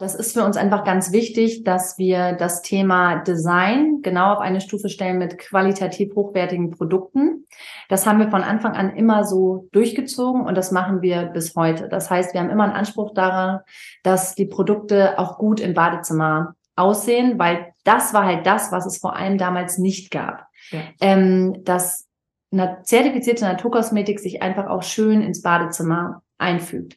Das ist für uns einfach ganz wichtig, dass wir das Thema Design genau auf eine Stufe stellen mit qualitativ hochwertigen Produkten. Das haben wir von Anfang an immer so durchgezogen und das machen wir bis heute. Das heißt, wir haben immer einen Anspruch daran, dass die Produkte auch gut im Badezimmer aussehen, weil das war halt das, was es vor allem damals nicht gab. Ja. Ähm, dass eine zertifizierte Naturkosmetik sich einfach auch schön ins Badezimmer einfügt.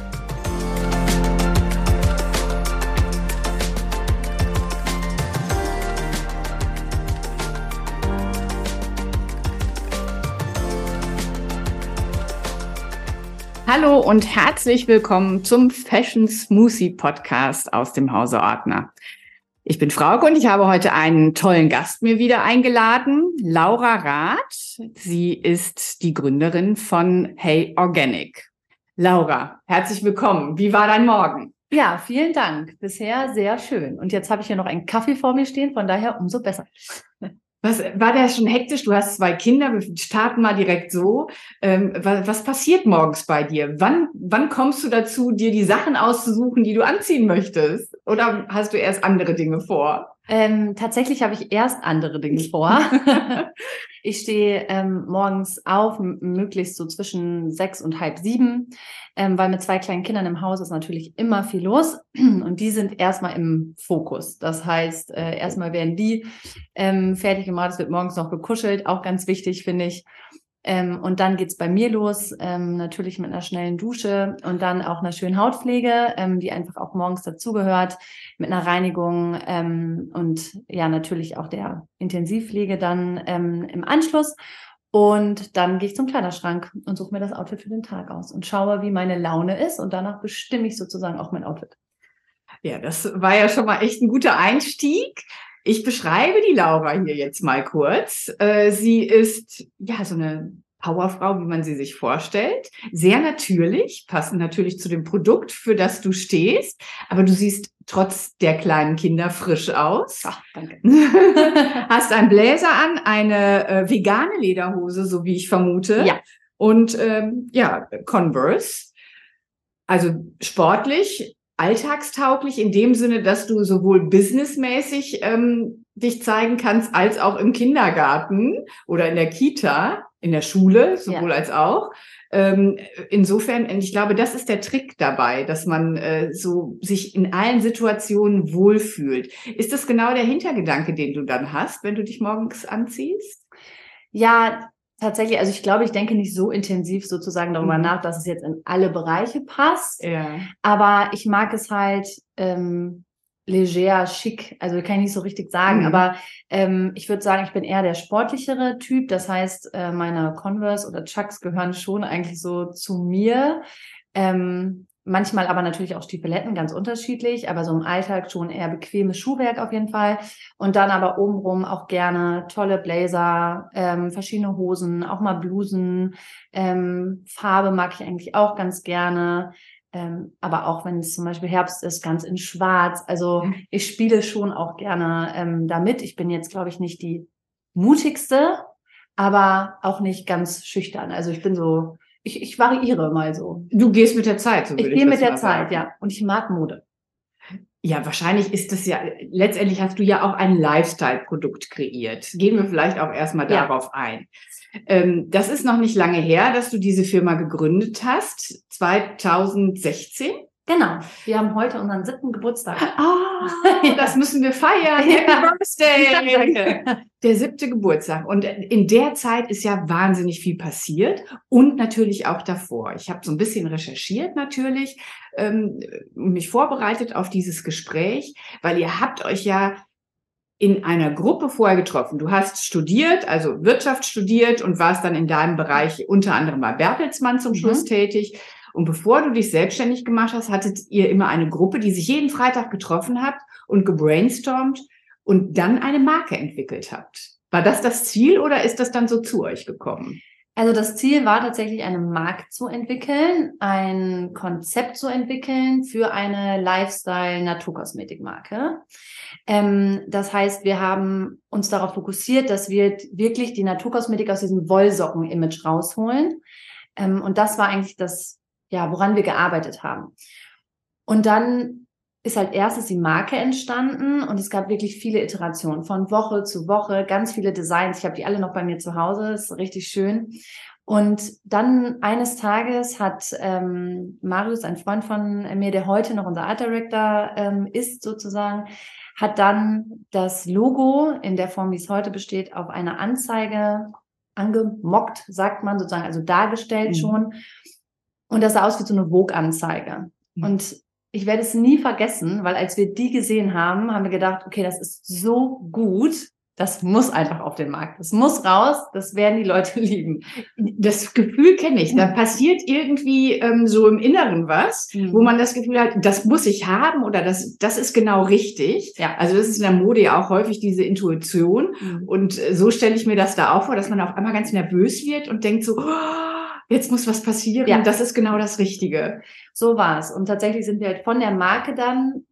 Hallo und herzlich willkommen zum Fashion Smoothie Podcast aus dem Hause Ordner. Ich bin Frauke und ich habe heute einen tollen Gast mir wieder eingeladen, Laura Rath. Sie ist die Gründerin von Hey Organic. Laura, herzlich willkommen. Wie war dein Morgen? Ja, vielen Dank. Bisher sehr schön. Und jetzt habe ich hier noch einen Kaffee vor mir stehen, von daher umso besser. Was war der schon hektisch? Du hast zwei Kinder, wir starten mal direkt so. Ähm, was, was, passiert morgens bei dir? Wann, wann kommst du dazu, dir die Sachen auszusuchen, die du anziehen möchtest? Oder hast du erst andere Dinge vor? Ähm, tatsächlich habe ich erst andere Dinge vor. ich stehe ähm, morgens auf, möglichst so zwischen sechs und halb sieben, ähm, weil mit zwei kleinen Kindern im Haus ist natürlich immer viel los und die sind erstmal im Fokus. Das heißt, äh, erstmal werden die ähm, fertig gemacht, es wird morgens noch gekuschelt, auch ganz wichtig, finde ich. Ähm, und dann geht's bei mir los, ähm, natürlich mit einer schnellen Dusche und dann auch einer schönen Hautpflege, ähm, die einfach auch morgens dazugehört, mit einer Reinigung ähm, und ja, natürlich auch der Intensivpflege dann ähm, im Anschluss. Und dann gehe ich zum Kleiderschrank und suche mir das Outfit für den Tag aus und schaue, wie meine Laune ist und danach bestimme ich sozusagen auch mein Outfit. Ja, das war ja schon mal echt ein guter Einstieg. Ich beschreibe die Laura hier jetzt mal kurz. Äh, sie ist ja so eine Powerfrau, wie man sie sich vorstellt. Sehr natürlich, passend natürlich zu dem Produkt, für das du stehst. Aber du siehst trotz der kleinen Kinder frisch aus. Ach, danke. Hast einen Bläser an, eine äh, vegane Lederhose, so wie ich vermute. Ja. Und ähm, ja, Converse. Also sportlich, alltagstauglich in dem Sinne, dass du sowohl businessmäßig ähm, dich zeigen kannst, als auch im Kindergarten oder in der Kita, in der Schule, sowohl ja. als auch. Ähm, insofern, ich glaube, das ist der Trick dabei, dass man äh, so sich in allen Situationen wohlfühlt. Ist das genau der Hintergedanke, den du dann hast, wenn du dich morgens anziehst? Ja, tatsächlich, also ich glaube, ich denke nicht so intensiv sozusagen darüber mhm. nach, dass es jetzt in alle Bereiche passt. Ja. Aber ich mag es halt ähm, leger, schick. Also kann ich nicht so richtig sagen. Mhm. Aber ähm, ich würde sagen, ich bin eher der sportlichere Typ. Das heißt, äh, meine Converse oder Chucks gehören schon eigentlich so zu mir. Ähm, Manchmal aber natürlich auch Stiefeletten, ganz unterschiedlich, aber so im Alltag schon eher bequemes Schuhwerk auf jeden Fall. Und dann aber obenrum auch gerne tolle Blazer, ähm, verschiedene Hosen, auch mal Blusen. Ähm, Farbe mag ich eigentlich auch ganz gerne. Ähm, aber auch wenn es zum Beispiel Herbst ist, ganz in Schwarz. Also mhm. ich spiele schon auch gerne ähm, damit. Ich bin jetzt, glaube ich, nicht die mutigste, aber auch nicht ganz schüchtern. Also ich bin so ich, ich variiere mal so. Du gehst mit der Zeit, so würde ich, ich gehe mit der Zeit, sagen. ja. Und ich mag Mode. Ja, wahrscheinlich ist das ja, letztendlich hast du ja auch ein Lifestyle-Produkt kreiert. Gehen wir vielleicht auch erstmal ja. darauf ein. Ähm, das ist noch nicht lange her, dass du diese Firma gegründet hast, 2016. Genau. Wir haben heute unseren siebten Geburtstag. Ah, das müssen wir feiern. Happy Birthday! Danke. Der siebte Geburtstag. Und in der Zeit ist ja wahnsinnig viel passiert und natürlich auch davor. Ich habe so ein bisschen recherchiert natürlich, ähm, mich vorbereitet auf dieses Gespräch, weil ihr habt euch ja in einer Gruppe vorher getroffen. Du hast studiert, also Wirtschaft studiert und warst dann in deinem Bereich unter anderem bei Bertelsmann zum Schluss mhm. tätig Und bevor du dich selbstständig gemacht hast, hattet ihr immer eine Gruppe, die sich jeden Freitag getroffen hat und gebrainstormt und dann eine Marke entwickelt habt. War das das Ziel oder ist das dann so zu euch gekommen? Also das Ziel war tatsächlich, eine Marke zu entwickeln, ein Konzept zu entwickeln für eine Lifestyle-Naturkosmetikmarke. Ähm, das heißt, wir haben uns darauf fokussiert, dass wir wirklich die Naturkosmetik aus diesem Wollsocken-Image rausholen. Ähm, und das war eigentlich das, ja, woran wir gearbeitet haben. Und dann ist halt erstes die Marke entstanden und es gab wirklich viele Iterationen von Woche zu Woche, ganz viele Designs. Ich habe die alle noch bei mir zu Hause, ist richtig schön. Und dann eines Tages hat ähm, Marius, ein Freund von mir, der heute noch unser Art Director ähm, ist sozusagen, hat dann das Logo in der Form, wie es heute besteht, auf eine Anzeige angemockt, sagt man sozusagen, also dargestellt mhm. schon. Und das sah aus wie so eine Vogue-Anzeige. Mhm. Und ich werde es nie vergessen, weil als wir die gesehen haben, haben wir gedacht, okay, das ist so gut, das muss einfach auf den Markt. Das muss raus, das werden die Leute lieben. Das Gefühl kenne ich. Da passiert irgendwie ähm, so im Inneren was, mhm. wo man das Gefühl hat, das muss ich haben oder das, das ist genau richtig. Ja. Also das ist in der Mode ja auch häufig diese Intuition. Mhm. Und äh, so stelle ich mir das da auch vor, dass man auf einmal ganz nervös wird und denkt so, oh, jetzt muss was passieren. Ja. Das ist genau das Richtige. So war es. Und tatsächlich sind wir halt von der Marke dann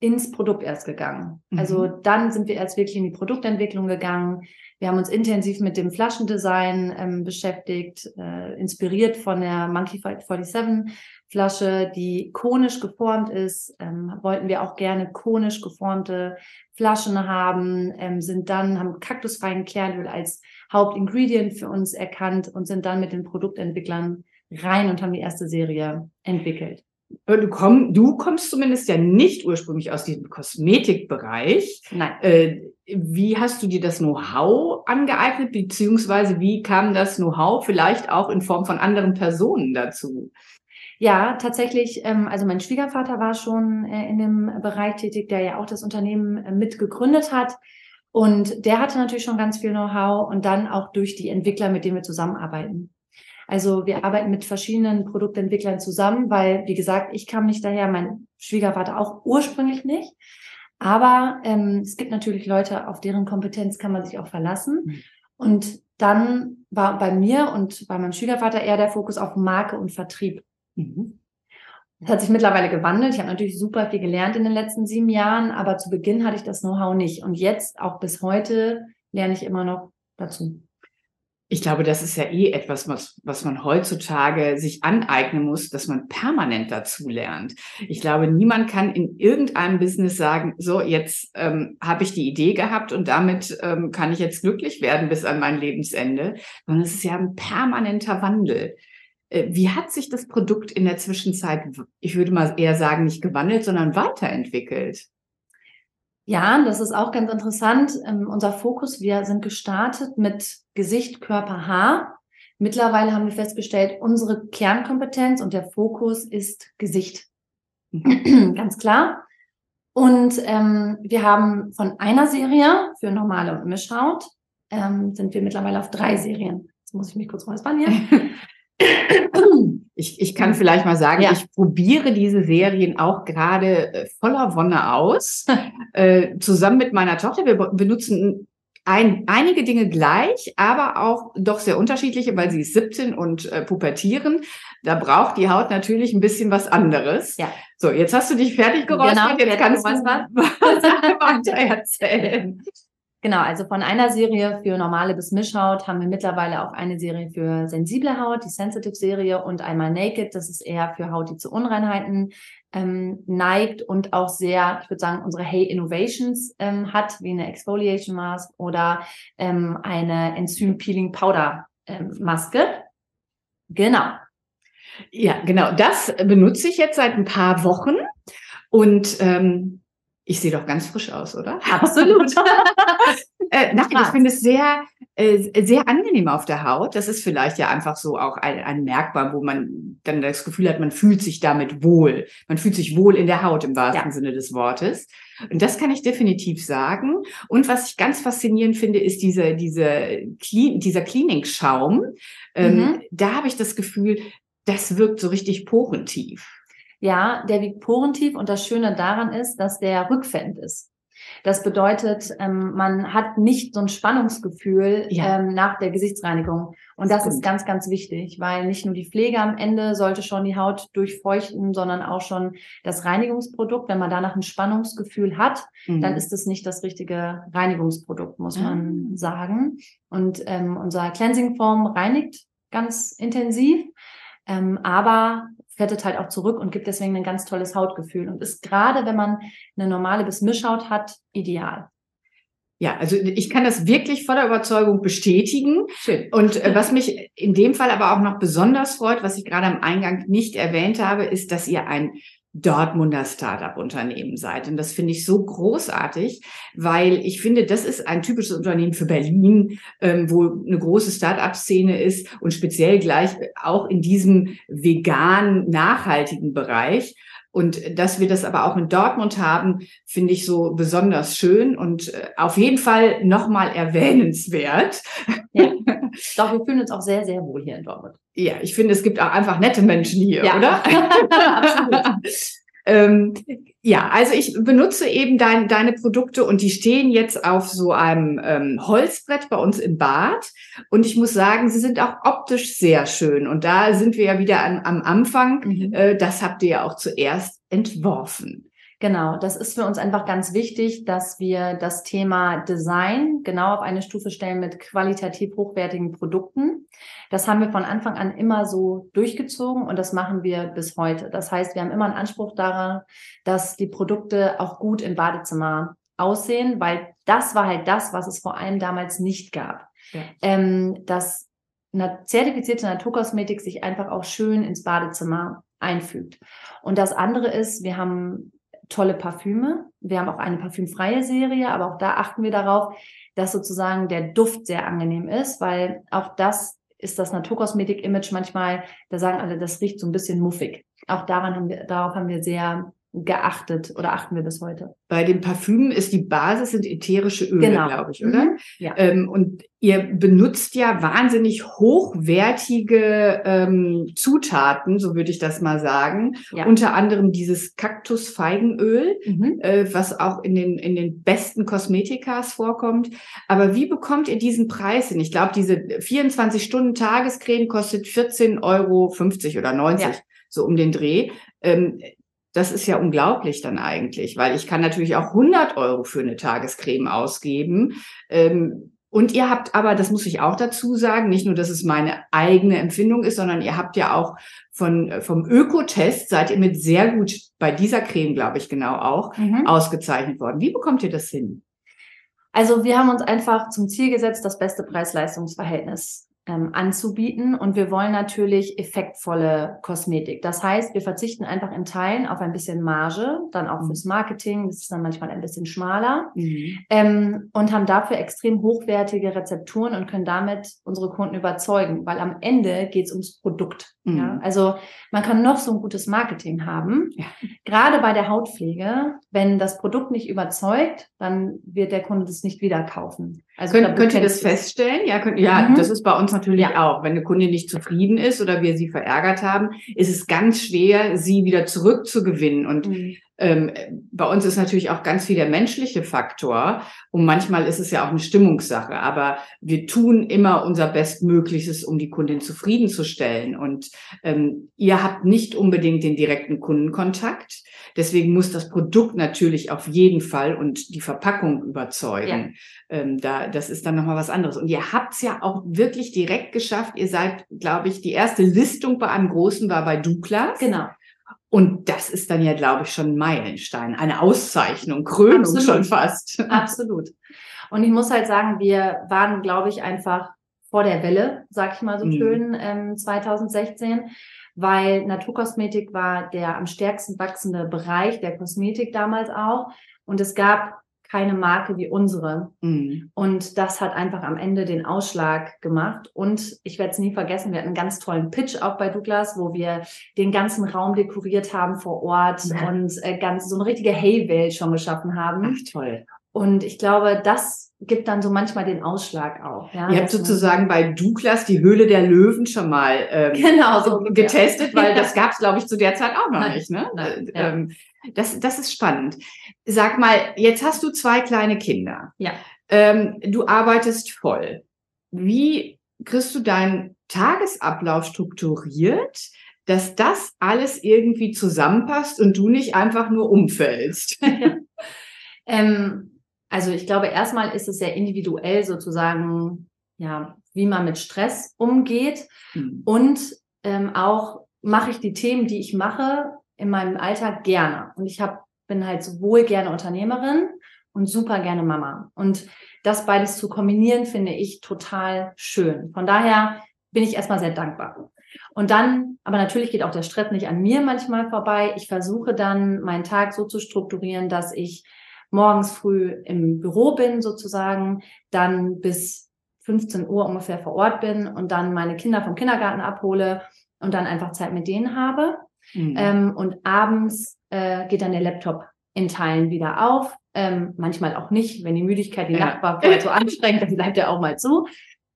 ins Produkt erst gegangen. Mhm. Also dann sind wir erst wirklich in die Produktentwicklung gegangen. Wir haben uns intensiv mit dem Flaschendesign ähm, beschäftigt, äh, inspiriert von der Monkey 47 Flasche, die konisch geformt ist. Ähm, wollten wir auch gerne konisch geformte Flaschen haben, ähm, sind dann, haben kaktusfreien Kernöl als Hauptingredient für uns erkannt und sind dann mit den Produktentwicklern rein und haben die erste Serie entwickelt. Du, komm, du kommst zumindest ja nicht ursprünglich aus diesem Kosmetikbereich. Nein. Äh, wie hast du dir das Know-how angeeignet, beziehungsweise wie kam das Know-how vielleicht auch in Form von anderen Personen dazu? Ja, tatsächlich. Ähm, also mein Schwiegervater war schon äh, in dem Bereich tätig, der ja auch das Unternehmen äh, mitgegründet hat. Und der hatte natürlich schon ganz viel Know-how und dann auch durch die Entwickler, mit denen wir zusammenarbeiten. Also wir arbeiten mit verschiedenen Produktentwicklern zusammen, weil, wie gesagt, ich kam nicht daher, mein Schwiegervater auch ursprünglich nicht. Aber ähm, es gibt natürlich Leute, auf deren Kompetenz kann man sich auch verlassen. Mhm. Und dann war bei mir und bei meinem Schwiegervater eher der Fokus auf Marke und Vertrieb. Mhm. Das hat sich mittlerweile gewandelt. Ich habe natürlich super viel gelernt in den letzten sieben Jahren, aber zu Beginn hatte ich das Know-how nicht. Und jetzt, auch bis heute, lerne ich immer noch dazu. Ich glaube, das ist ja eh etwas, was, was man heutzutage sich aneignen muss, dass man permanent dazu lernt. Ich glaube, niemand kann in irgendeinem Business sagen, so, jetzt ähm, habe ich die Idee gehabt und damit ähm, kann ich jetzt glücklich werden bis an mein Lebensende, sondern es ist ja ein permanenter Wandel. Äh, wie hat sich das Produkt in der Zwischenzeit, ich würde mal eher sagen, nicht gewandelt, sondern weiterentwickelt? Ja, das ist auch ganz interessant. Ähm, unser Fokus, wir sind gestartet mit Gesicht, Körper, Haar. Mittlerweile haben wir festgestellt, unsere Kernkompetenz und der Fokus ist Gesicht. Ganz klar. Und ähm, wir haben von einer Serie für normale und Mischhaut, ähm, sind wir mittlerweile auf drei Serien. Jetzt muss ich mich kurz räuspern hier. Ich, ich kann vielleicht mal sagen, ja. ich probiere diese Serien auch gerade äh, voller Wonne aus. äh, zusammen mit meiner Tochter. Wir benutzen ein, einige Dinge gleich, aber auch doch sehr unterschiedliche, weil sie ist 17 und äh, pubertieren. Da braucht die Haut natürlich ein bisschen was anderes. Ja. So, jetzt hast du dich fertig geräuspert, genau, jetzt kannst du was, was weiter erzählen. Genau, also von einer Serie für normale bis Mischhaut haben wir mittlerweile auch eine Serie für sensible Haut, die Sensitive Serie und einmal Naked, das ist eher für Haut, die zu Unreinheiten ähm, neigt und auch sehr, ich würde sagen, unsere Hey Innovations ähm, hat, wie eine Exfoliation Mask oder ähm, eine Enzym Peeling Powder ähm, Maske. Genau. Ja, genau. Das benutze ich jetzt seit ein paar Wochen und ähm, ich sehe doch ganz frisch aus, oder? Absolut. äh, nein, ich finde es sehr, äh, sehr angenehm auf der Haut. Das ist vielleicht ja einfach so auch ein, ein Merkmal, wo man dann das Gefühl hat, man fühlt sich damit wohl. Man fühlt sich wohl in der Haut im wahrsten ja. Sinne des Wortes. Und das kann ich definitiv sagen. Und was ich ganz faszinierend finde, ist diese, diese Clean, dieser Cleaning-Schaum. Ähm, mhm. Da habe ich das Gefühl, das wirkt so richtig porentief. Ja, der wiegt porentief und das Schöne daran ist, dass der rückfällend ist. Das bedeutet, ähm, man hat nicht so ein Spannungsgefühl ja. ähm, nach der Gesichtsreinigung. Und das, das ist ganz, ganz wichtig, weil nicht nur die Pflege am Ende sollte schon die Haut durchfeuchten, sondern auch schon das Reinigungsprodukt. Wenn man danach ein Spannungsgefühl hat, mhm. dann ist es nicht das richtige Reinigungsprodukt, muss man mhm. sagen. Und ähm, unser Cleansing Form reinigt ganz intensiv. Ähm, aber fettet halt auch zurück und gibt deswegen ein ganz tolles Hautgefühl und ist gerade, wenn man eine normale bis Mischhaut hat, ideal. Ja, also ich kann das wirklich voller Überzeugung bestätigen. Schön. Und äh, was mich in dem Fall aber auch noch besonders freut, was ich gerade am Eingang nicht erwähnt habe, ist, dass ihr ein Dortmunder Startup-Unternehmen seid. Und das finde ich so großartig, weil ich finde, das ist ein typisches Unternehmen für Berlin, ähm, wo eine große Startup-Szene ist und speziell gleich auch in diesem vegan nachhaltigen Bereich. Und dass wir das aber auch in Dortmund haben, finde ich so besonders schön und äh, auf jeden Fall nochmal erwähnenswert. Ja, doch, wir fühlen uns auch sehr, sehr wohl hier in Dortmund. Ja, ich finde, es gibt auch einfach nette Menschen hier, ja. oder? Absolut. Ähm, ja, also ich benutze eben dein, deine Produkte und die stehen jetzt auf so einem ähm, Holzbrett bei uns im Bad. Und ich muss sagen, sie sind auch optisch sehr schön. Und da sind wir ja wieder an, am Anfang. Mhm. Äh, das habt ihr ja auch zuerst entworfen. Genau, das ist für uns einfach ganz wichtig, dass wir das Thema Design genau auf eine Stufe stellen mit qualitativ hochwertigen Produkten. Das haben wir von Anfang an immer so durchgezogen und das machen wir bis heute. Das heißt, wir haben immer einen Anspruch daran, dass die Produkte auch gut im Badezimmer aussehen, weil das war halt das, was es vor allem damals nicht gab. Ja. Ähm, dass eine zertifizierte Naturkosmetik sich einfach auch schön ins Badezimmer einfügt. Und das andere ist, wir haben tolle Parfüme. Wir haben auch eine parfümfreie Serie, aber auch da achten wir darauf, dass sozusagen der Duft sehr angenehm ist, weil auch das ist das Naturkosmetik-Image manchmal, da sagen alle, das riecht so ein bisschen muffig. Auch daran haben wir, darauf haben wir sehr geachtet oder achten wir bis heute. Bei den Parfümen ist die Basis sind ätherische Öle, genau. glaube ich, oder? Mhm. Ja. Ähm, und ihr benutzt ja wahnsinnig hochwertige ähm, Zutaten, so würde ich das mal sagen. Ja. Unter anderem dieses Kaktusfeigenöl, mhm. äh, was auch in den in den besten Kosmetikas vorkommt. Aber wie bekommt ihr diesen Preis hin? Ich glaube, diese 24 Stunden Tagescreme kostet 14,50 Euro oder 90. Ja. So um den Dreh. Ähm, das ist ja unglaublich dann eigentlich, weil ich kann natürlich auch 100 Euro für eine Tagescreme ausgeben. Ähm, und ihr habt aber, das muss ich auch dazu sagen, nicht nur, dass es meine eigene Empfindung ist, sondern ihr habt ja auch von, vom Ökotest seid ihr mit sehr gut bei dieser Creme, glaube ich, genau auch mhm. ausgezeichnet worden. Wie bekommt ihr das hin? Also wir haben uns einfach zum Ziel gesetzt, das beste Preis-Leistungs-Verhältnis ähm, anzubieten. Und wir wollen natürlich effektvolle Kosmetik. Das heißt, wir verzichten einfach in Teilen auf ein bisschen Marge, dann auch fürs mhm. Marketing. Das ist dann manchmal ein bisschen schmaler. Mhm. Ähm, und haben dafür extrem hochwertige Rezepturen und können damit unsere Kunden überzeugen, weil am Ende geht es ums Produkt. Mhm. Ja? Also man kann noch so ein gutes Marketing haben. Ja. Gerade bei der Hautpflege, wenn das Produkt nicht überzeugt, dann wird der Kunde das nicht wieder kaufen. Also könnt, könnt ihr das feststellen? Ja, könnt, ja mhm. das ist bei uns natürlich ja. auch. Wenn eine Kundin nicht zufrieden ist oder wir sie verärgert haben, ist es ganz schwer, sie wieder zurückzugewinnen. Und mhm. Ähm, bei uns ist natürlich auch ganz viel der menschliche Faktor. Und manchmal ist es ja auch eine Stimmungssache. Aber wir tun immer unser Bestmöglichstes, um die Kundin zufriedenzustellen. Und ähm, ihr habt nicht unbedingt den direkten Kundenkontakt. Deswegen muss das Produkt natürlich auf jeden Fall und die Verpackung überzeugen. Ja. Ähm, da, das ist dann nochmal was anderes. Und ihr habt es ja auch wirklich direkt geschafft. Ihr seid, glaube ich, die erste Listung bei einem großen war bei Douglas. Genau. Und das ist dann ja, glaube ich, schon ein Meilenstein, eine Auszeichnung, Krönung Absolut. schon fast. Absolut. Und ich muss halt sagen, wir waren, glaube ich, einfach vor der Welle, sag ich mal so mhm. schön, ähm, 2016 weil Naturkosmetik war der am stärksten wachsende Bereich der Kosmetik damals auch. Und es gab keine Marke wie unsere. Mhm. Und das hat einfach am Ende den Ausschlag gemacht. Und ich werde es nie vergessen, wir hatten einen ganz tollen Pitch auch bei Douglas, wo wir den ganzen Raum dekoriert haben vor Ort ja. und äh, ganz so eine richtige Hey-Welt schon geschaffen haben. Ach, toll. Und ich glaube, das gibt dann so manchmal den Ausschlag auch. Ja, Ihr habt sozusagen bei Douglas die Höhle der Löwen schon mal ähm, genau, so getestet, weil das gab es, glaube ich, zu der Zeit auch noch Nein. nicht. Ne? Nein, Äh, ähm, das, das ist spannend. Sag mal, jetzt hast du zwei kleine Kinder. Ja. Ähm, du arbeitest voll. Wie kriegst du deinen Tagesablauf strukturiert, dass das alles irgendwie zusammenpasst und du nicht einfach nur umfällst? ähm, also ich glaube, erstmal ist es sehr individuell sozusagen, ja, wie man mit Stress umgeht. Hm. Und ähm, auch mache ich die Themen, die ich mache, in meinem Alltag gerne. Und ich hab, bin halt sowohl gerne Unternehmerin und super gerne Mama. Und das beides zu kombinieren, finde ich total schön. Von daher bin ich erstmal sehr dankbar. Und dann, aber natürlich geht auch der Stress nicht an mir manchmal vorbei. Ich versuche dann, meinen Tag so zu strukturieren, dass ich morgens früh im Büro bin sozusagen, dann bis 15 Uhr ungefähr vor Ort bin und dann meine Kinder vom Kindergarten abhole und dann einfach Zeit mit denen habe. Hm. Ähm, und abends äh, geht dann der Laptop in Teilen wieder auf. Ähm, manchmal auch nicht, wenn die Müdigkeit die Ja. Nacht war so anstrengend, dann bleibt er auch mal zu.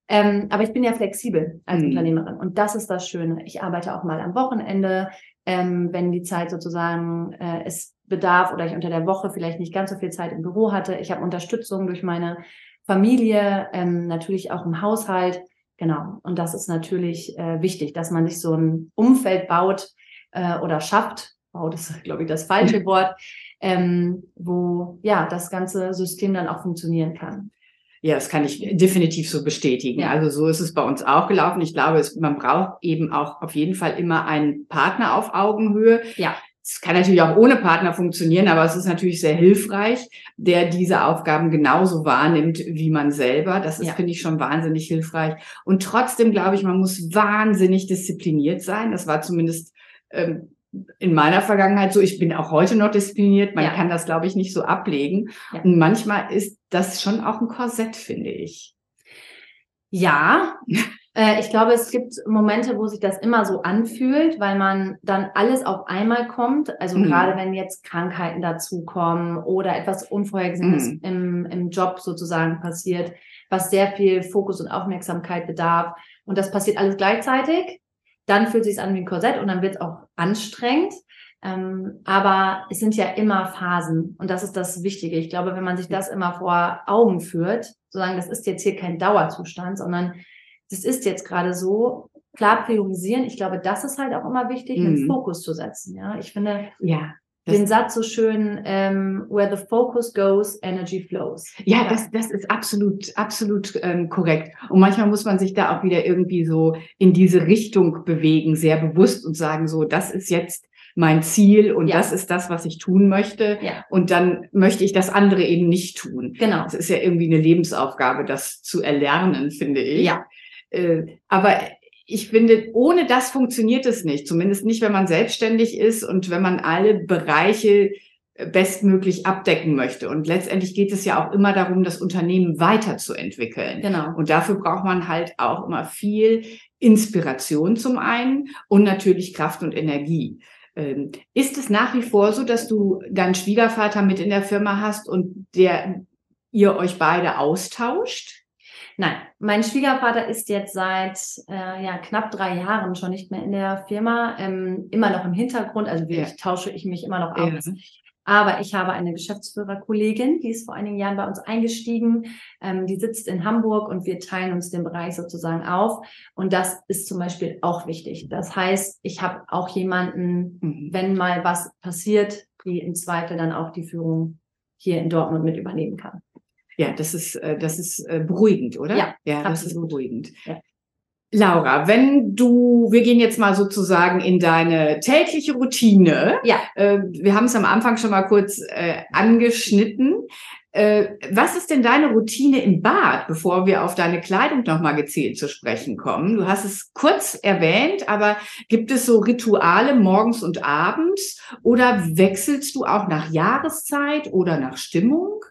Ähm, aber ich bin ja flexibel als Mhm. Unternehmerin und das ist das Schöne. Ich arbeite auch mal am Wochenende, ähm, wenn die Zeit sozusagen äh, es bedarf oder ich unter der Woche vielleicht nicht ganz so viel Zeit im Büro hatte. Ich habe Unterstützung durch meine Familie, ähm, natürlich auch im Haushalt. Genau. Und das ist natürlich äh, wichtig, dass man sich so ein Umfeld baut äh, oder schafft. Baut ist, glaube ich, das falsche Wort, ähm, wo ja das ganze System dann auch funktionieren kann. Ja, das kann ich definitiv so bestätigen. Ja. Also so ist es bei uns auch gelaufen. Ich glaube, es, man braucht eben auch auf jeden Fall immer einen Partner auf Augenhöhe. Ja. Es kann natürlich auch ohne Partner funktionieren, aber es ist natürlich sehr hilfreich, der diese Aufgaben genauso wahrnimmt wie man selber. Das ist, Ja. finde ich, schon wahnsinnig hilfreich. Und trotzdem glaube ich, man muss wahnsinnig diszipliniert sein. Das war zumindest ähm, in meiner Vergangenheit so. Ich bin auch heute noch diszipliniert. Man Ja. kann das, glaube ich, nicht so ablegen. Ja. Und manchmal ist das schon auch ein Korsett, finde ich. Ja, äh, ich glaube, es gibt Momente, wo sich das immer so anfühlt, weil man dann alles auf einmal kommt. Also Mhm. gerade wenn jetzt Krankheiten dazukommen oder etwas Unvorhergesehenes Mhm. im, im Job sozusagen passiert, was sehr viel Fokus und Aufmerksamkeit bedarf. Und das passiert alles gleichzeitig. Dann fühlt es sich an wie ein Korsett und dann wird es auch anstrengend. Ähm, aber es sind ja immer Phasen und das ist das Wichtige. Ich glaube, wenn man sich das immer vor Augen führt, sozusagen, das ist jetzt hier kein Dauerzustand, sondern das ist jetzt gerade so, klar priorisieren. Ich glaube, das ist halt auch immer wichtig, einen Mhm. Fokus zu setzen. Ja, ich finde Ja. Den Satz so schön, ähm, where the focus goes, energy flows. Ja, das, das ist absolut, absolut ähm, korrekt. Und manchmal muss man sich da auch wieder irgendwie so in diese Richtung bewegen, sehr bewusst und sagen, so, das ist jetzt mein Ziel und Ja. das ist das, was ich tun möchte. Ja, Und dann möchte ich das andere eben nicht tun. genau. Es ist ja irgendwie eine Lebensaufgabe, das zu erlernen, finde ich. Ja. Äh, aber ich finde, ohne das funktioniert es nicht. Zumindest nicht, wenn man selbstständig ist und wenn man alle Bereiche äh, bestmöglich abdecken möchte. Und letztendlich geht es ja auch immer darum, das Unternehmen weiterzuentwickeln. Genau. Und dafür braucht man halt auch immer viel Inspiration zum einen und natürlich Kraft und Energie. Ähm, Ist es nach wie vor so, dass du deinen Schwiegervater mit in der Firma hast und der ihr euch beide austauscht? Nein, mein Schwiegervater ist jetzt seit äh, ja, knapp drei Jahren schon nicht mehr in der Firma, ähm, immer noch im Hintergrund, also wirklich Ja. tausche ich mich immer noch aus. Aber ich habe eine Geschäftsführerkollegin, die ist vor einigen Jahren bei uns eingestiegen. Ähm, die sitzt in Hamburg und wir teilen uns den Bereich sozusagen auf. Und das ist zum Beispiel auch wichtig. Das heißt, ich habe auch jemanden, Mhm. wenn mal was passiert, die im Zweifel dann auch die Führung hier in Dortmund mit übernehmen kann. Ja, das ist, äh, das ist äh, beruhigend, oder? Ja, ja das ist absolut. beruhigend. Ja. Laura, wenn du, wir gehen jetzt mal sozusagen in deine tägliche Routine. Ja. Äh, wir haben es am Anfang schon mal kurz angeschnitten. Was ist denn deine Routine im Bad, bevor wir auf deine Kleidung nochmal gezielt zu sprechen kommen? Du hast es kurz erwähnt, aber gibt es so Rituale morgens und abends oder wechselst du auch nach Jahreszeit oder nach Stimmung?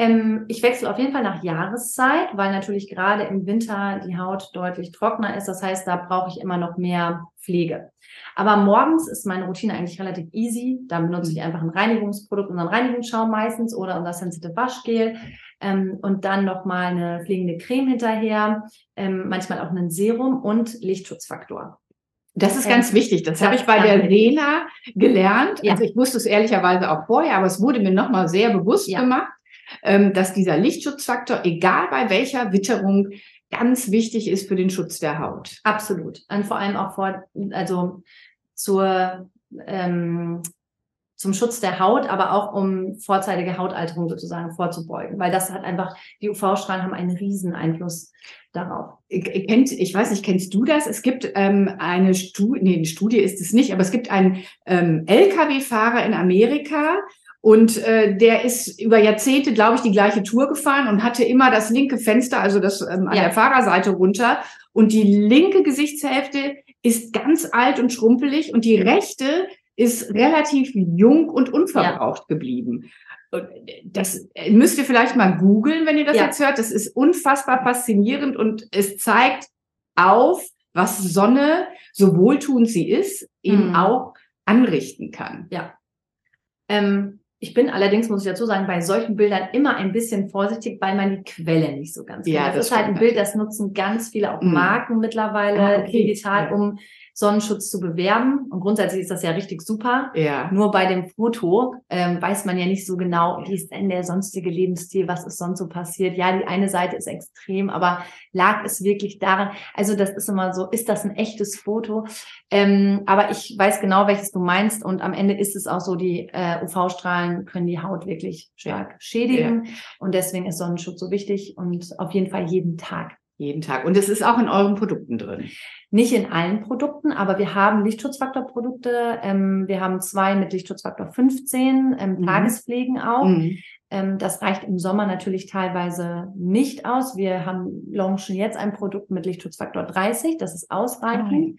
Ähm, ich wechsle auf jeden Fall nach Jahreszeit, weil natürlich gerade im Winter die Haut deutlich trockener ist. Das heißt, da brauche ich immer noch mehr Pflege. Aber morgens ist meine Routine eigentlich relativ easy. Da benutze ich mhm. einfach ein Reinigungsprodukt, unseren Reinigungsschaum meistens oder unser Sensitive Waschgel ähm, und dann nochmal eine pflegende Creme hinterher, ähm, manchmal auch einen Serum und Lichtschutzfaktor. Das ist ganz wichtig. Das, das habe ich bei der Rena gelernt. Ja. Also ich wusste es ehrlicherweise auch vorher, aber es wurde mir nochmal sehr bewusst ja. gemacht, ähm, dass dieser Lichtschutzfaktor, egal bei welcher Witterung, ganz wichtig ist für den Schutz der Haut. Absolut. Und vor allem auch vor, also zur ähm, zum Schutz der Haut, aber auch um vorzeitige Hautalterung sozusagen vorzubeugen, weil das hat einfach, die UV-Strahlen haben einen riesen Einfluss darauf. Ich, kennt, ich weiß nicht, kennst du das? Es gibt ähm, eine Studie, nee, eine Studie ist es nicht, aber es gibt einen ähm, Lkw-Fahrer in Amerika, und äh, der ist über Jahrzehnte, glaube ich, die gleiche Tour gefahren und hatte immer das linke Fenster, also das ähm, an ja. der Fahrerseite runter. Und die linke Gesichtshälfte ist ganz alt und schrumpelig und die rechte ist relativ jung und unverbraucht ja. geblieben. Das müsst ihr vielleicht mal googeln, wenn ihr das ja. jetzt hört. Das ist unfassbar faszinierend und es zeigt auf, was Sonne, so wohltuend sie ist, eben mhm. auch anrichten kann. Ja. Ähm, ich bin allerdings, muss ich dazu sagen, bei solchen Bildern immer ein bisschen vorsichtig, weil man die Quelle nicht so ganz kennt. Ja, das, das ist halt ein Bild, das nutzen ganz viele auch mhm. Marken mittlerweile ah, okay. digital, um Sonnenschutz zu bewerben. Und grundsätzlich ist das ja richtig super. Ja. Nur bei dem Foto ähm, weiß man ja nicht so genau, wie ist denn der sonstige Lebensstil, was ist sonst so passiert. Ja, die eine Seite ist extrem, aber lag es wirklich daran? Also das ist immer so, ist das ein echtes Foto? Ähm, aber ich weiß genau, welches du meinst. Und am Ende ist es auch so, die äh, UV-Strahlen können die Haut wirklich stark schädigen. Ja. Und deswegen ist Sonnenschutz so wichtig und auf jeden Fall jeden Tag. Jeden Tag. Und es ist auch in euren Produkten drin. Nicht in allen Produkten, aber wir haben Lichtschutzfaktorprodukte. Ähm, wir haben zwei mit Lichtschutzfaktor 15, ähm, mhm. Tagespflegen auch. Mhm. Ähm, das reicht im Sommer natürlich teilweise nicht aus. Wir haben launchen jetzt ein Produkt mit Lichtschutzfaktor 30. Das ist ausreichend.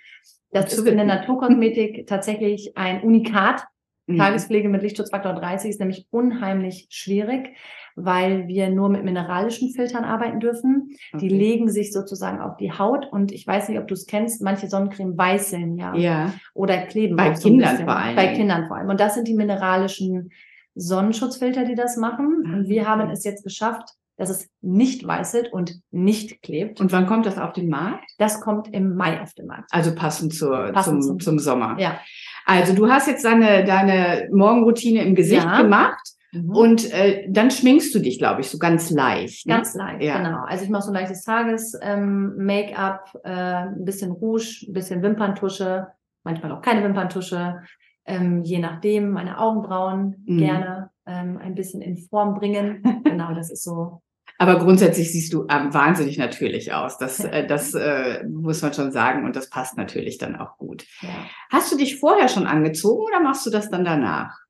Das ist in der Naturkosmetik tatsächlich ein Unikat. Mhm. Tagespflege mit Lichtschutzfaktor 30 ist nämlich unheimlich schwierig weil wir nur mit mineralischen Filtern arbeiten dürfen. Okay. Die legen sich sozusagen auf die Haut und ich weiß nicht, ob du es kennst, manche Sonnencreme weißeln ja. Ja. Oder kleben. Bei Kindern so vor allem. Bei Kindern vor allem. Und das sind die mineralischen Sonnenschutzfilter, die das machen. Und wir haben es jetzt geschafft, dass es nicht weißelt und nicht klebt. Und wann kommt das auf den Markt? Das kommt im Mai auf den Markt. Also passend, zur, passend zum, zum, zum Sommer. Ja. Also du hast jetzt deine, deine Morgenroutine im Gesicht ja. gemacht. Mhm. Und äh, dann schminkst du dich, glaube ich, so ganz leicht. Ne? Ganz leicht, ja. genau. Also ich mache so ein leichtes Tages-Make-up, ähm, äh, ein bisschen Rouge, ein bisschen Wimperntusche, manchmal auch keine Wimperntusche, ähm, je nachdem. Meine Augenbrauen mhm. gerne ähm, ein bisschen in Form bringen. genau, das ist so aber grundsätzlich siehst du ähm, wahnsinnig natürlich aus. Das, äh, das äh, muss man schon sagen und das passt natürlich dann auch gut. Ja. Hast du dich vorher schon angezogen oder machst du das dann danach?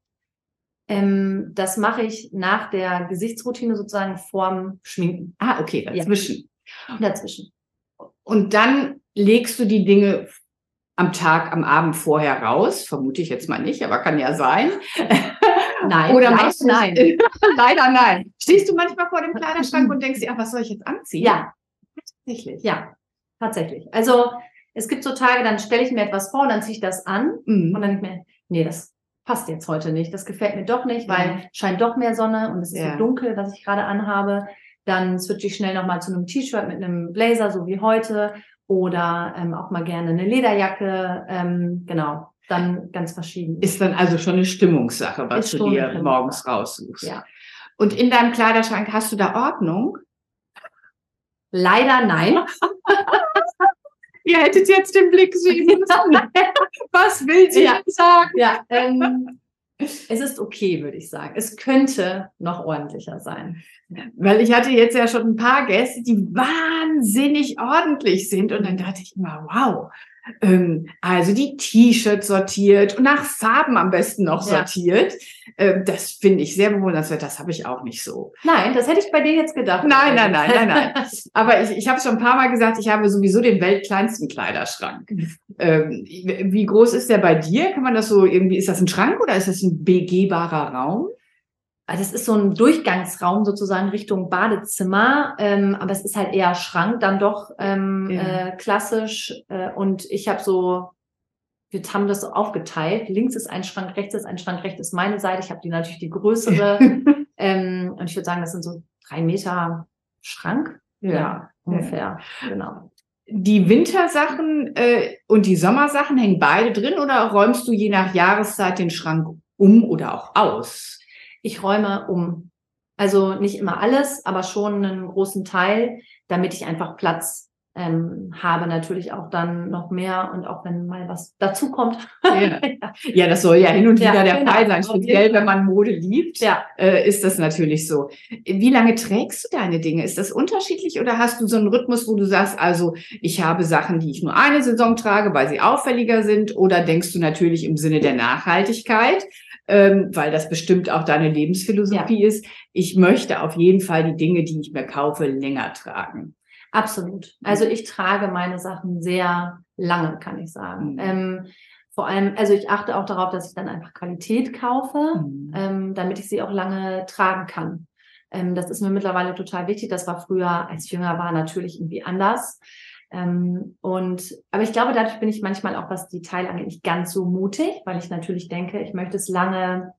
Ähm, das mache ich nach der Gesichtsroutine sozusagen vorm Schminken. Ah, okay, dazwischen. Ja. Dazwischen. Und dann legst du die Dinge am Tag, am Abend vorher raus, vermute ich jetzt mal nicht, aber kann ja sein. Nein, oder leider nein. leider nein. Stehst du manchmal vor dem Kleiderschrank und denkst dir, ach, was soll ich jetzt anziehen? Ja, tatsächlich. Ja, tatsächlich. Also es gibt so Tage, dann stelle ich mir etwas vor und dann ziehe ich das an mhm. und dann denke ich mir, nee, das passt jetzt heute nicht, das gefällt mir doch nicht, weil ja. scheint doch mehr Sonne und es ist ja. so dunkel, was ich gerade anhabe. Dann switche ich schnell nochmal zu einem T-Shirt mit einem Blazer, so wie heute, oder ähm, auch mal gerne eine Lederjacke. Ähm, genau, dann ganz verschieden. Ist dann also schon eine Stimmungssache, was ist du dir morgens raussuchst. Ja. Und in deinem Kleiderschrank hast du da Ordnung? Leider nein. Ihr hättet jetzt den Blick sehen müssen. Was will sie ja. sagen? Ja, ähm, es ist okay, würde ich sagen. Es könnte noch ordentlicher sein. Weil ich hatte jetzt ja schon ein paar Gäste, die wahnsinnig ordentlich sind. Und dann dachte ich immer, wow, also die T-Shirts sortiert und nach Farben am besten noch ja. sortiert. Ähm, das finde ich sehr bewundernswert. Das habe ich auch nicht so. Nein, das hätte ich bei dir jetzt gedacht. Nein, nein, nein, nein, nein. Aber ich, ich habe schon ein paar Mal gesagt, ich habe sowieso den weltkleinsten Kleiderschrank. Ähm, wie groß ist der bei dir? Kann man das so irgendwie, ist das ein Schrank oder ist das ein begehbarer Raum? Also es ist so ein Durchgangsraum sozusagen Richtung Badezimmer, ähm, aber es ist halt eher Schrank dann doch ähm, Ja. äh, klassisch. Äh, und ich habe so, wir haben das so aufgeteilt. Links ist ein Schrank, rechts ist ein Schrank, rechts ist meine Seite. Ich habe die natürlich die größere. ähm, und ich würde sagen, das sind so drei Meter Schrank. Ja, ungefähr. Genau. Die Wintersachen äh, und die Sommersachen hängen beide drin oder räumst du je nach Jahreszeit den Schrank um oder auch aus? Ich räume um. Also nicht immer alles, aber schon einen großen Teil, damit ich einfach Platz ähm, habe. Natürlich auch dann noch mehr und auch wenn mal was dazu kommt. Ja. Ja, das soll ja hin und Ja, wieder der genau. Fall sein. Speziell, wenn man Mode liebt, ja, äh, ist das natürlich so. Wie lange trägst du deine Dinge? Ist das unterschiedlich oder hast du so einen Rhythmus, wo du sagst, also ich habe Sachen, die ich nur eine Saison trage, weil sie auffälliger sind? Oder denkst du natürlich im Sinne der Nachhaltigkeit, ähm, weil das bestimmt auch deine Lebensphilosophie ist? Ich möchte auf jeden Fall die Dinge, die ich mir kaufe, länger tragen. absolut. Also ich trage meine Sachen sehr lange, kann ich sagen. Mhm. Ähm, vor allem, also ich achte auch darauf, dass ich dann einfach Qualität kaufe. Mhm. ähm, damit ich sie auch lange tragen kann. Ähm, das ist mir mittlerweile total wichtig. Das war früher, als ich jünger war, natürlich irgendwie anders. Ähm, und, aber ich glaube, dadurch bin ich manchmal auch, was die Teile angeht, nicht ganz so mutig, weil ich natürlich denke, ich möchte es lange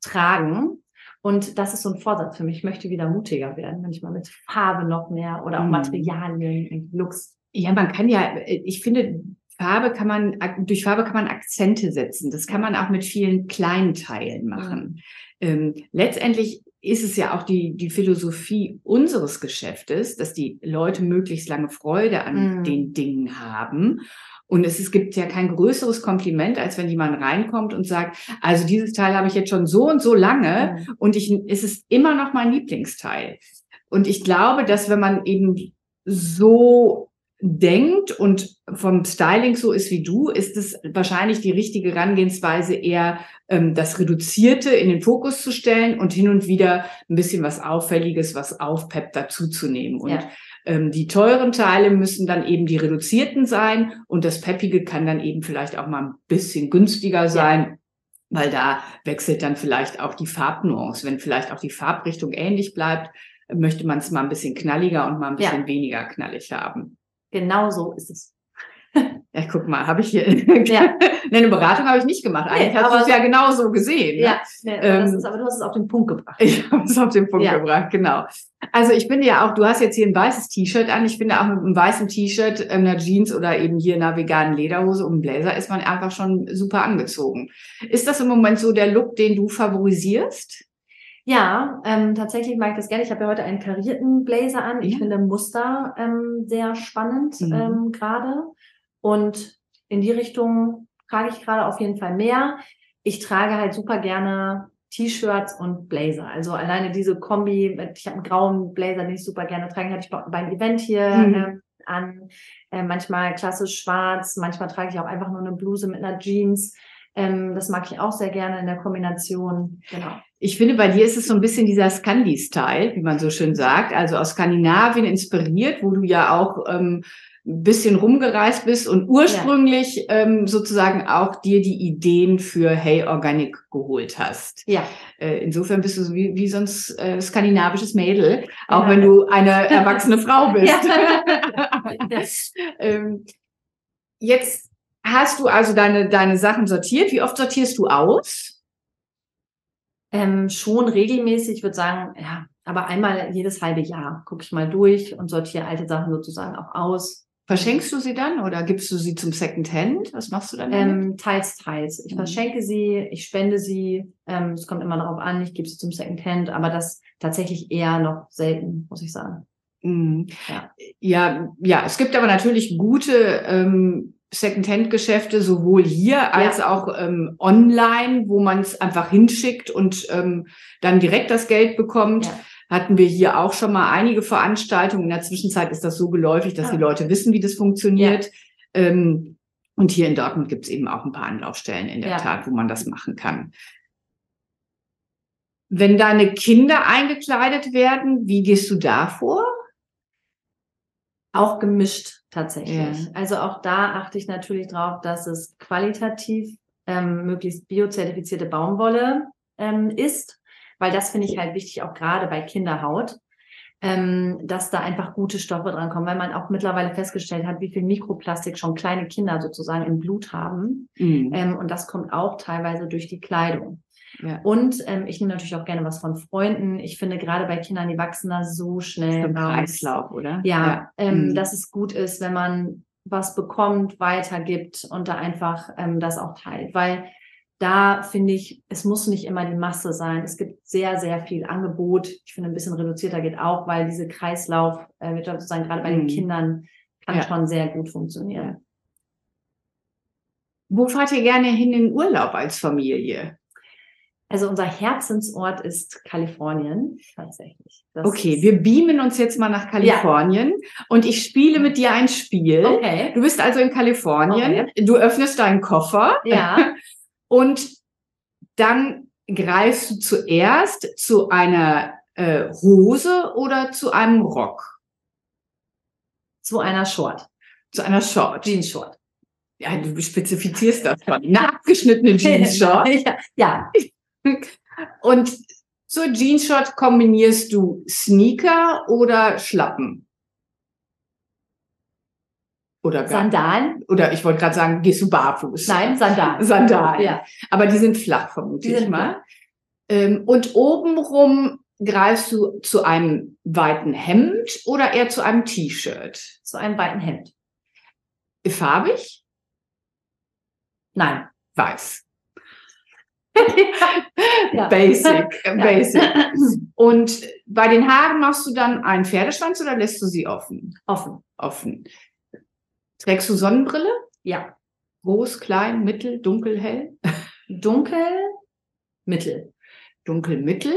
tragen. Und das ist so ein Vorsatz für mich. Ich möchte wieder mutiger werden, manchmal mit Farbe noch mehr oder auch Mhm. Materialien, Looks. Ja, man kann ja, ich finde, Farbe kann man, durch Farbe kann man Akzente setzen. Das kann man auch mit vielen kleinen Teilen machen. Ähm, letztendlich ist es ja auch die, die Philosophie unseres Geschäftes, dass die Leute möglichst lange Freude an Mhm. den Dingen haben. Und es, es gibt ja kein größeres Kompliment, als wenn jemand reinkommt und sagt, also dieses Teil habe ich jetzt schon so und so lange Mhm. und ich, es ist immer noch mein Lieblingsteil. Und ich glaube, dass wenn man eben so denkt und vom Styling so ist wie du, ist es wahrscheinlich die richtige Herangehensweise, eher ähm, das Reduzierte in den Fokus zu stellen und hin und wieder ein bisschen was Auffälliges, was aufpeppt dazuzunehmen. Und Ja. ähm, die teuren Teile müssen dann eben die reduzierten sein und das Peppige kann dann eben vielleicht auch mal ein bisschen günstiger sein. Weil da wechselt dann vielleicht auch die Farbnuance. Wenn vielleicht auch die Farbrichtung ähnlich bleibt, möchte man es mal ein bisschen knalliger und mal ein Ja. bisschen weniger knallig haben. Genau so ist es. Ja, guck mal, habe ich hier. Ja. Nee, eine Beratung habe ich nicht gemacht. Eigentlich Nee, hast du es ja genau so gesehen. Ne? Ja, nee, aber, das Ähm, ist, aber du hast es auf den Punkt gebracht. Ich habe es auf den Punkt Ja. gebracht, genau. Also ich finde ja auch, du hast jetzt hier ein weißes T-Shirt an. Ich finde auch mit einem weißen T-Shirt, einer Jeans oder eben hier einer veganen Lederhose und einem Blazer ist man einfach schon super angezogen. Ist das im Moment so der Look, den du favorisierst? Ja, ähm, tatsächlich mag ich das gerne. Ich habe ja heute einen karierten Blazer an. Ich Ja. finde Muster ähm, sehr spannend Mhm. ähm, gerade. Und in die Richtung trage ich gerade auf jeden Fall mehr. Ich trage halt super gerne T-Shirts und Blazer. Also alleine diese Kombi, mit, ich habe einen grauen Blazer, den ich super gerne trage, hatte ich bei- beim Event hier Mhm. ähm, an. Äh, manchmal klassisch schwarz, manchmal trage ich auch einfach nur eine Bluse mit einer Jeans. Ähm, das mag ich auch sehr gerne in der Kombination. Genau. Ich finde, bei dir ist es so ein bisschen dieser Scandi-Style, wie man so schön sagt, also aus Skandinavien inspiriert, wo du ja auch ähm, ein bisschen rumgereist bist und ursprünglich ähm, sozusagen auch dir die Ideen für Hey Organic geholt hast. Ja. Äh, insofern bist du so wie, wie so ein s- äh, skandinavisches Mädel, auch Ja. wenn du eine erwachsene Frau bist. Ja. ähm, jetzt hast du also deine, deine Sachen sortiert. Wie oft sortierst du aus? Ähm, schon regelmäßig, ich würde sagen, ja, aber einmal jedes halbe Jahr gucke ich mal durch und sortiere alte Sachen sozusagen auch aus. Verschenkst du sie dann oder gibst du sie zum Secondhand? Was machst du dann? Ähm, teils, teils. Ich Mhm. verschenke sie, ich spende sie. Ähm, es kommt immer darauf an, ich gebe sie zum Secondhand, aber das tatsächlich eher noch selten, muss ich sagen. Mhm. Ja. ja, ja, es gibt aber natürlich gute ähm, Secondhand-Geschäfte, sowohl hier als auch ähm, online, wo man es einfach hinschickt und ähm, dann direkt das Geld bekommt. Ja. Hatten wir hier auch schon mal einige Veranstaltungen. In der Zwischenzeit ist das so geläufig, dass Ah. die Leute wissen, wie das funktioniert. Ähm, und hier in Dortmund gibt es eben auch ein paar Anlaufstellen in der Ja. Tat, wo man das machen kann. Wenn deine Kinder eingekleidet werden, wie gehst du da vor? Auch gemischt tatsächlich. Ja. Also auch da achte ich natürlich drauf, dass es qualitativ ähm, möglichst biozertifizierte Baumwolle ähm, ist. weil das finde ich halt wichtig, auch gerade bei Kinderhaut, ähm, dass da einfach gute Stoffe dran kommen, weil man auch mittlerweile festgestellt hat, wie viel Mikroplastik schon kleine Kinder sozusagen im Blut haben. Mhm. Ähm, und das kommt auch teilweise durch die Kleidung. Ja. Und ähm, ich nehme natürlich auch gerne was von Freunden. Ich finde gerade bei Kindern, die wachsen da so schnell raus. Kreislauf, oder? Ja, Ähm, Mhm. dass es gut ist, wenn man was bekommt, weitergibt und da einfach ähm, das auch teilt. Weil da finde ich, es muss nicht immer die Masse sein. Es gibt sehr, sehr viel Angebot. Ich finde, ein bisschen reduzierter geht auch, weil diese Kreislauf, äh, wird sozusagen gerade bei den Mhm. Kindern, kann Ja. schon sehr gut funktionieren. Wo fahrt ihr gerne hin in Urlaub als Familie? Also unser Herzensort ist Kalifornien, tatsächlich. Das Okay, wir beamen uns jetzt mal nach Kalifornien und ich spiele mit dir ein Spiel. Okay. Du bist also in Kalifornien, du öffnest deinen Koffer Ja. und dann greifst du zuerst zu einer äh, Hose oder zu einem Rock, Zu einer Short. zu einer Short. Jeans Short. Ja, du spezifizierst das schon. Eine abgeschnittene Jeans-Short. ja. ja. Und zur Jeans-Short kombinierst du Sneaker oder Schlappen? Oder gar, Sandalen? oder ich wollte gerade sagen, gehst du barfuß? Nein, Sandalen. Sandalen. Ja. Aber die sind flach, vermute ich mal. Ähm, und obenrum greifst du zu einem weiten Hemd oder eher zu einem T-Shirt? Zu einem weiten Hemd. Farbig? Nein. Weiß. Ja. Basic, Ja. basic. Und bei den Haaren machst du dann einen Pferdeschwanz oder lässt du sie offen? Offen. Offen. Trägst du Sonnenbrille? Ja. Groß, klein, mittel, dunkel, hell? Dunkel, mittel. Dunkel, mittel.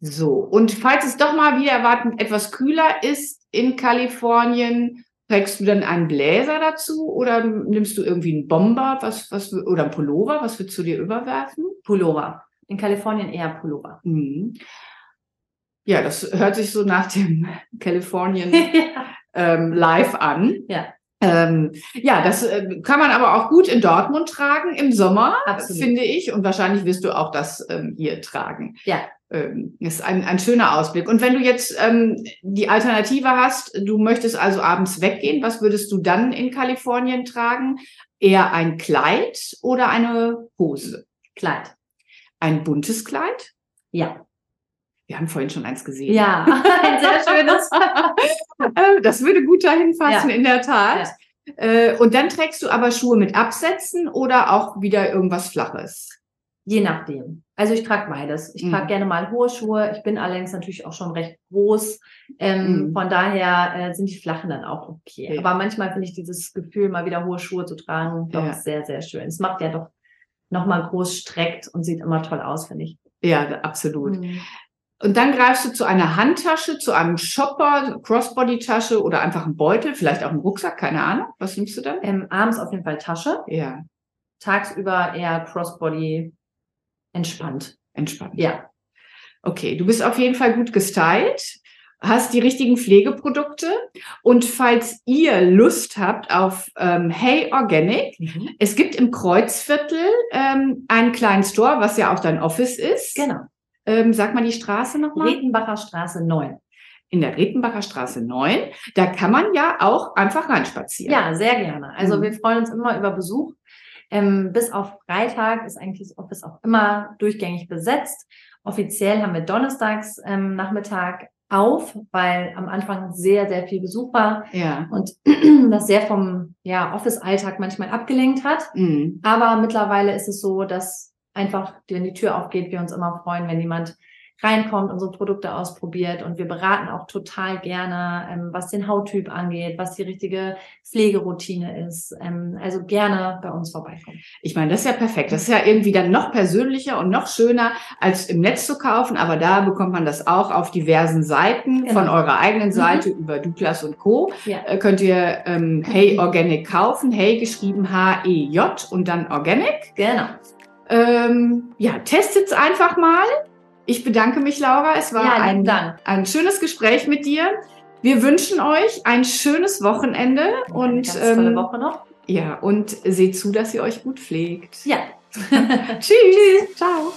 So. Und falls es doch mal wieder erwartend etwas kühler ist in Kalifornien, trägst du dann einen Bläser dazu oder nimmst du irgendwie einen Bomber, was, was, oder einen Pullover? Was würdest du dir überwerfen? Pullover. In Kalifornien eher Pullover. Mhm. Ja, das hört sich so nach dem Californian ja. ähm, Live an. Ja. Ähm, ja, das äh, kann man aber auch gut in Dortmund tragen im Sommer, Absolut. finde ich. Und wahrscheinlich wirst du auch das ähm, hier tragen. Ja. Ähm, ist ein, ein schöner Ausblick. Und wenn du jetzt ähm, die Alternative hast, du möchtest also abends weggehen, was würdest du dann in Kalifornien tragen? Eher ein Kleid oder eine Hose? Kleid. Ein buntes Kleid? Ja. Wir haben vorhin schon eins gesehen. Ja. Ein sehr schönes. Äh, Das würde gut dahin passen, Ja. in der Tat. Äh, Und dann trägst du aber Schuhe mit Absätzen oder auch wieder irgendwas Flaches? Je nachdem. Also ich trage beides. Ich Mhm. trage gerne mal hohe Schuhe. Ich bin allerdings natürlich auch schon recht groß. Ähm, Mhm. Von daher äh, sind die flachen dann auch okay. Ja. Aber manchmal finde ich dieses Gefühl, mal wieder hohe Schuhe zu tragen, doch Ja. sehr, sehr schön. Es macht ja doch nochmal groß streckt und sieht immer toll aus, finde ich. Ja, absolut. Mhm. Und dann greifst du zu einer Handtasche, zu einem Shopper, Crossbody-Tasche oder einfach einen Beutel, vielleicht auch einen Rucksack, keine Ahnung. Was nimmst du dann? Ähm, abends auf jeden Fall Tasche, Ja, tagsüber eher Crossbody entspannt. entspannt. Ja. Okay, du bist auf jeden Fall gut gestylt, hast die richtigen Pflegeprodukte und falls ihr Lust habt auf ähm, Hey Organic, es gibt im Kreuzviertel ähm, einen kleinen Store, was ja auch dein Office ist. Genau. Ähm, sag mal die Straße nochmal. Redenbacher Straße 9. In der Redenbacher Straße 9. Da kann man ja auch einfach reinspazieren. Ja, sehr gerne. Also Mhm. wir freuen uns immer über Besuch. Ähm, bis auf Freitag ist eigentlich das Office auch immer durchgängig besetzt. Offiziell haben wir donnerstags ähm, Nachmittag auf, weil am Anfang sehr, sehr viel Besuch war Ja. und das sehr vom ja, Office-Alltag manchmal abgelenkt hat. Mhm. Aber mittlerweile ist es so, dass einfach, wenn die Tür aufgeht, wir uns immer freuen, wenn jemand reinkommt, unsere Produkte ausprobiert und wir beraten auch total gerne, ähm, was den Hauttyp angeht, was die richtige Pflegeroutine ist. Ähm, also gerne bei uns vorbeikommen. Ich meine, das ist ja perfekt. Das ist ja irgendwie dann noch persönlicher und noch schöner, als im Netz zu kaufen. Aber da bekommt man das auch auf diversen Seiten Genau. von eurer eigenen Seite über Douglas und Co. Ja. Äh, könnt ihr ähm, Hey Organic kaufen. Hey geschrieben H-E-J und dann Organic. Genau. Ähm, ja, testet's einfach mal. Ich bedanke mich, Laura. Es war Ja, ein, Dank. ein schönes Gespräch mit dir. Wir wünschen euch ein schönes Wochenende Eine und ganz tolle ähm, Woche noch. ja und seht zu, dass ihr euch gut pflegt. Ja. Tschüss. Ciao.